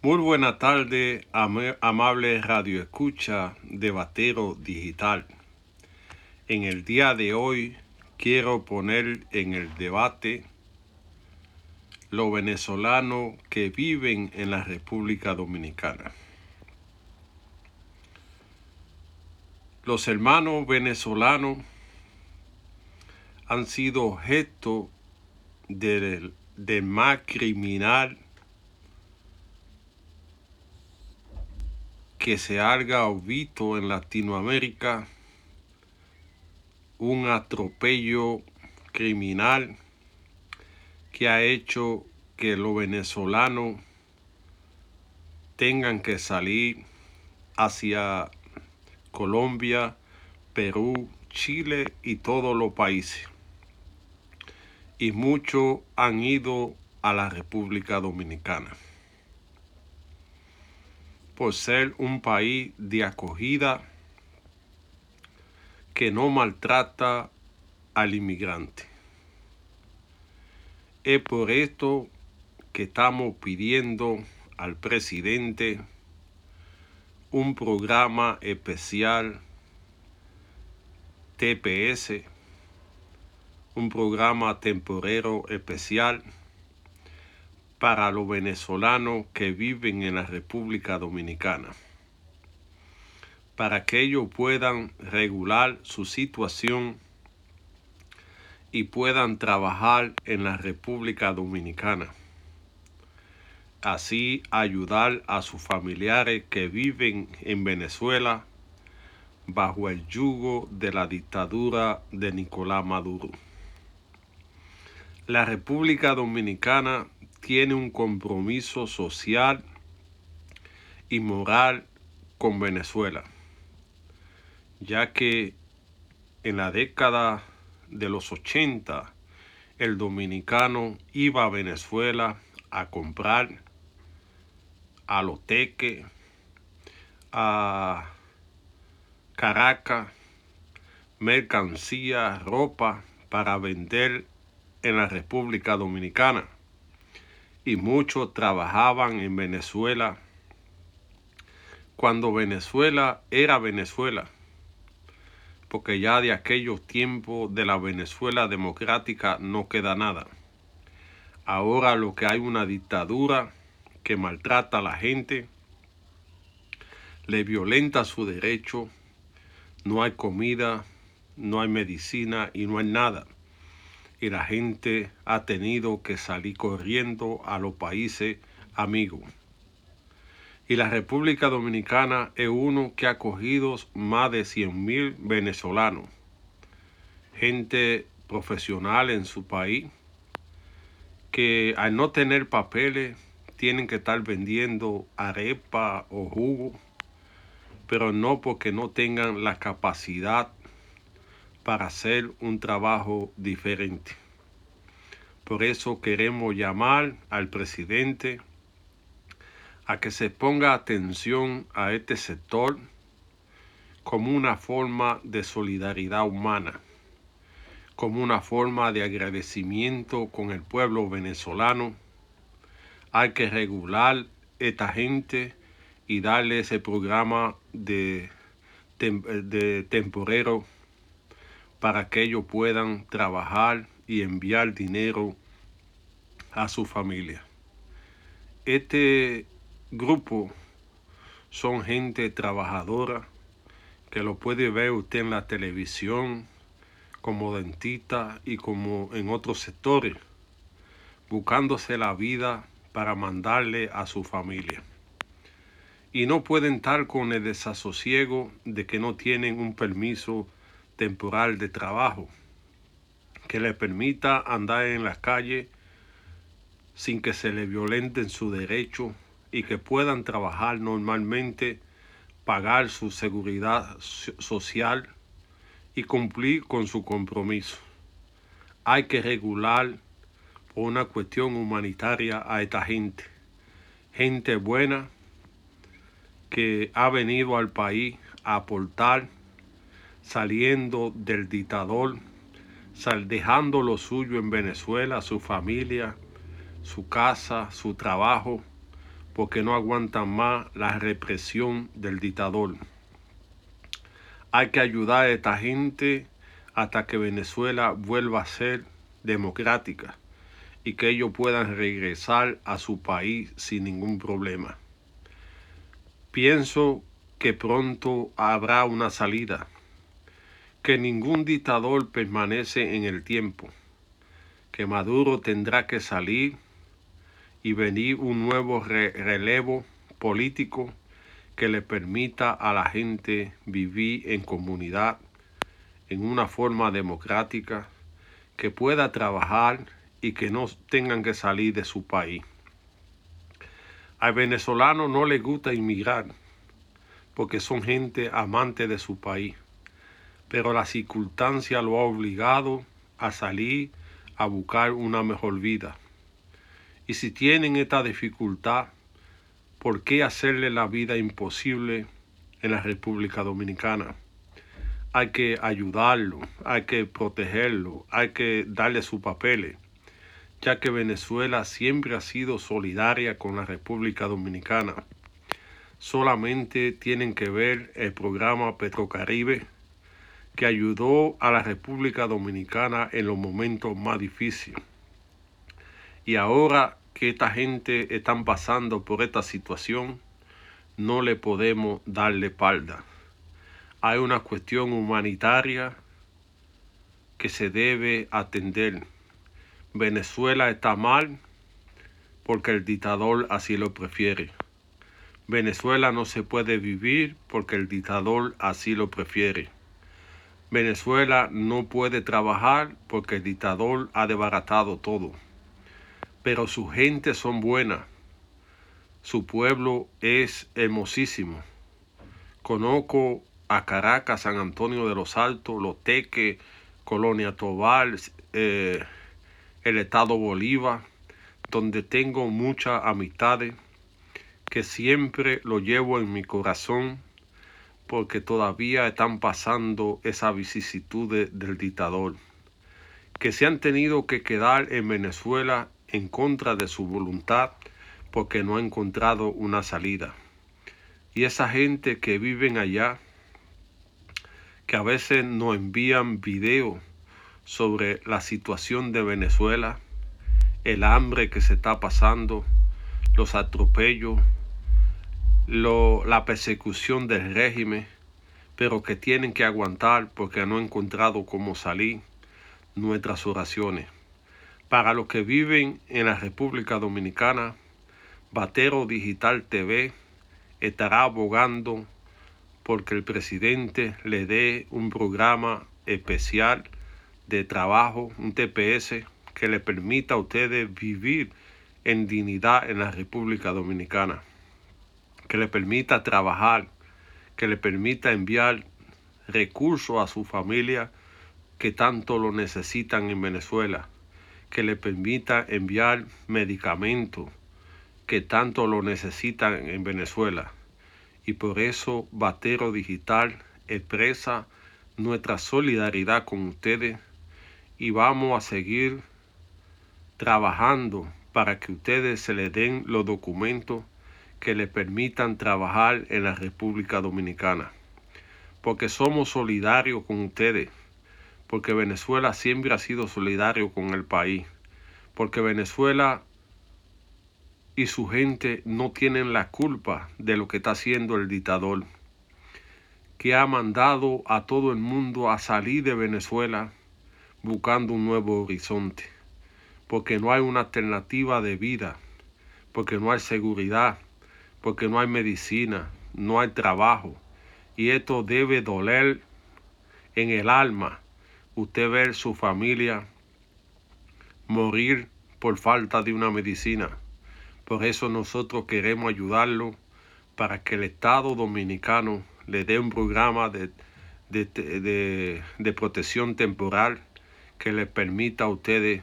Muy buena tarde, amable radio escucha de Batero Digital. En el día de hoy quiero poner en el debate los venezolanos que viven en la República Dominicana. Los hermanos venezolanos han sido objeto del, del más criminal que se haya visto en Latinoamérica un atropello criminal que ha hecho que los venezolanos tengan que salir hacia Colombia, Perú, Chile y todos los países. Y muchos han ido a la República Dominicana por ser un país de acogida que no maltrata al inmigrante. Es por esto que estamos pidiendo al presidente un programa especial TPS, un programa temporero especial para los venezolanos que viven en la República Dominicana, para que ellos puedan regular su situación y puedan trabajar en la República Dominicana. Así ayudar a sus familiares que viven en Venezuela bajo el yugo de la dictadura de Nicolás Maduro. La República Dominicana tiene un compromiso social y moral con Venezuela, ya que en la década de los 80 el dominicano iba a Venezuela a comprar a a Caracas, mercancía, ropa para vender en la República Dominicana y muchos trabajaban en Venezuela cuando Venezuela era Venezuela, porque ya de aquellos tiempos de la Venezuela democrática no queda nada. Ahora lo que hay una dictadura que maltrata a la gente, le violenta su derecho, no hay comida, no hay medicina y no hay nada y la gente ha tenido que salir corriendo a los países amigos. Y la República Dominicana es uno que ha acogido más de 100.000 venezolanos, gente profesional en su país, que al no tener papeles tienen que estar vendiendo arepa o jugo, pero no porque no tengan la capacidad para hacer un trabajo diferente. Por eso queremos llamar al presidente a que se ponga atención a este sector como una forma de solidaridad humana, como una forma de agradecimiento con el pueblo venezolano. Hay que regular esta gente y darle ese programa de, de temporero para que ellos puedan trabajar y enviar dinero a su familia. Este grupo son gente trabajadora que lo puede ver usted en la televisión como dentista y como en otros sectores, buscándose la vida para mandarle a su familia. Y no pueden estar con el desasosiego de que no tienen un permiso temporal de trabajo que le permita andar en las calles sin que se le violenten su derecho y que puedan trabajar normalmente, pagar su seguridad social y cumplir con su compromiso. Hay que regular por una cuestión humanitaria a esta gente. Gente buena que ha venido al país a aportar saliendo del dictador, dejando lo suyo en Venezuela, su familia, su casa, su trabajo, porque no aguantan más la represión del dictador. Hay que ayudar a esta gente hasta que Venezuela vuelva a ser democrática y que ellos puedan regresar a su país sin ningún problema. Pienso que pronto habrá una salida, que ningún dictador permanece en el tiempo, que Maduro tendrá que salir y venir un nuevo relevo político que le permita a la gente vivir en comunidad, en una forma democrática, que pueda trabajar y que no tengan que salir de su país. Al venezolano no le gusta inmigrar porque son gente amante de su país, pero la circunstancia lo ha obligado a salir a buscar una mejor vida. Y si tienen esta dificultad, ¿por qué hacerle la vida imposible en la República Dominicana? Hay que ayudarlo, hay que protegerlo, hay que darle sus papeles ya que Venezuela siempre ha sido solidaria con la República Dominicana. Solamente tienen que ver el programa Petrocaribe que ayudó a la República Dominicana en los momentos más difíciles. Y ahora que esta gente están pasando por esta situación, no le podemos darle espalda. Hay una cuestión humanitaria que se debe atender Venezuela está mal porque el dictador así lo prefiere. Venezuela no se puede vivir porque el dictador así lo prefiere. Venezuela no puede trabajar porque el dictador ha desbaratado todo. Pero su gente son buenas. Su pueblo es hermosísimo. Conozco a Caracas, San Antonio de los Altos, Los Colonia Tobal, eh, el estado Bolívar, donde tengo muchas amistades que siempre lo llevo en mi corazón porque todavía están pasando esa vicisitud del dictador, que se han tenido que quedar en Venezuela en contra de su voluntad porque no ha encontrado una salida. Y esa gente que viven allá, que a veces nos envían videos sobre la situación de Venezuela, el hambre que se está pasando, los atropellos, la persecución del régimen, pero que tienen que aguantar porque no han encontrado cómo salir nuestras oraciones. Para los que viven en la República Dominicana, Batero Digital TV estará abogando porque el presidente le dé un programa especial de trabajo, un TPS que le permita a ustedes vivir en dignidad en la República Dominicana, que le permita trabajar, que le permita enviar recursos a su familia que tanto lo necesitan en Venezuela, que le permita enviar medicamentos que tanto lo necesitan en Venezuela. Y por eso Batero Digital expresa nuestra solidaridad con ustedes y vamos a seguir trabajando para que ustedes se les den los documentos que les permitan trabajar en la República Dominicana. Porque somos solidarios con ustedes. Porque Venezuela siempre ha sido solidario con el país. Porque Venezuela y su gente no tienen la culpa de lo que está haciendo el dictador. Que ha mandado a todo el mundo a salir de Venezuela buscando un nuevo horizonte, porque no hay una alternativa de vida, porque no hay seguridad, porque no hay medicina, no hay trabajo. Y esto debe doler en el alma. Usted ver su familia morir por falta de una medicina. Por eso nosotros queremos ayudarlo para que el Estado dominicano le dé un programa de, de, de protección temporal que les permita a ustedes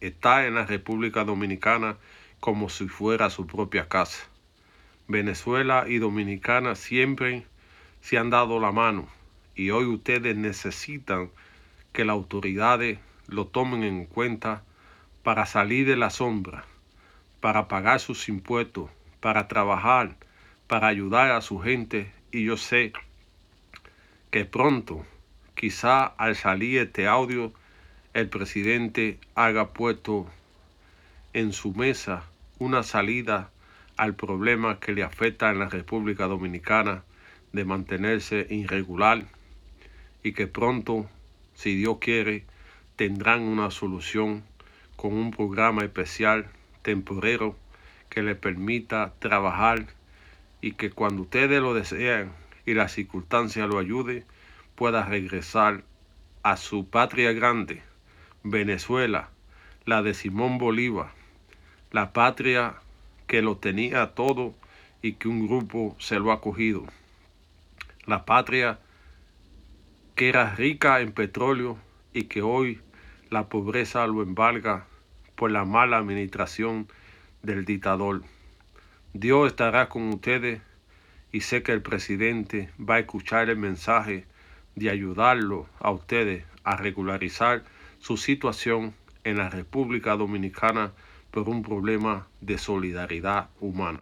estar en la República Dominicana como si fuera su propia casa. Venezuela y Dominicana siempre se han dado la mano y hoy ustedes necesitan que las autoridades lo tomen en cuenta para salir de la sombra, para pagar sus impuestos, para trabajar, para ayudar a su gente y yo sé que pronto, quizá al salir este audio, el presidente haga puesto en su mesa una salida al problema que le afecta en la República Dominicana de mantenerse irregular y que pronto, si Dios quiere, tendrán una solución con un programa especial temporero que le permita trabajar y que cuando ustedes lo desean y la circunstancia lo ayude, pueda regresar a su patria grande, Venezuela, la de Simón Bolívar, la patria que lo tenía todo y que un grupo se lo ha cogido. La patria que era rica en petróleo y que hoy la pobreza lo embarga por la mala administración del dictador. Dios estará con ustedes y sé que el presidente va a escuchar el mensaje de ayudarlo a ustedes a regularizar su situación en la República Dominicana por un problema de solidaridad humana.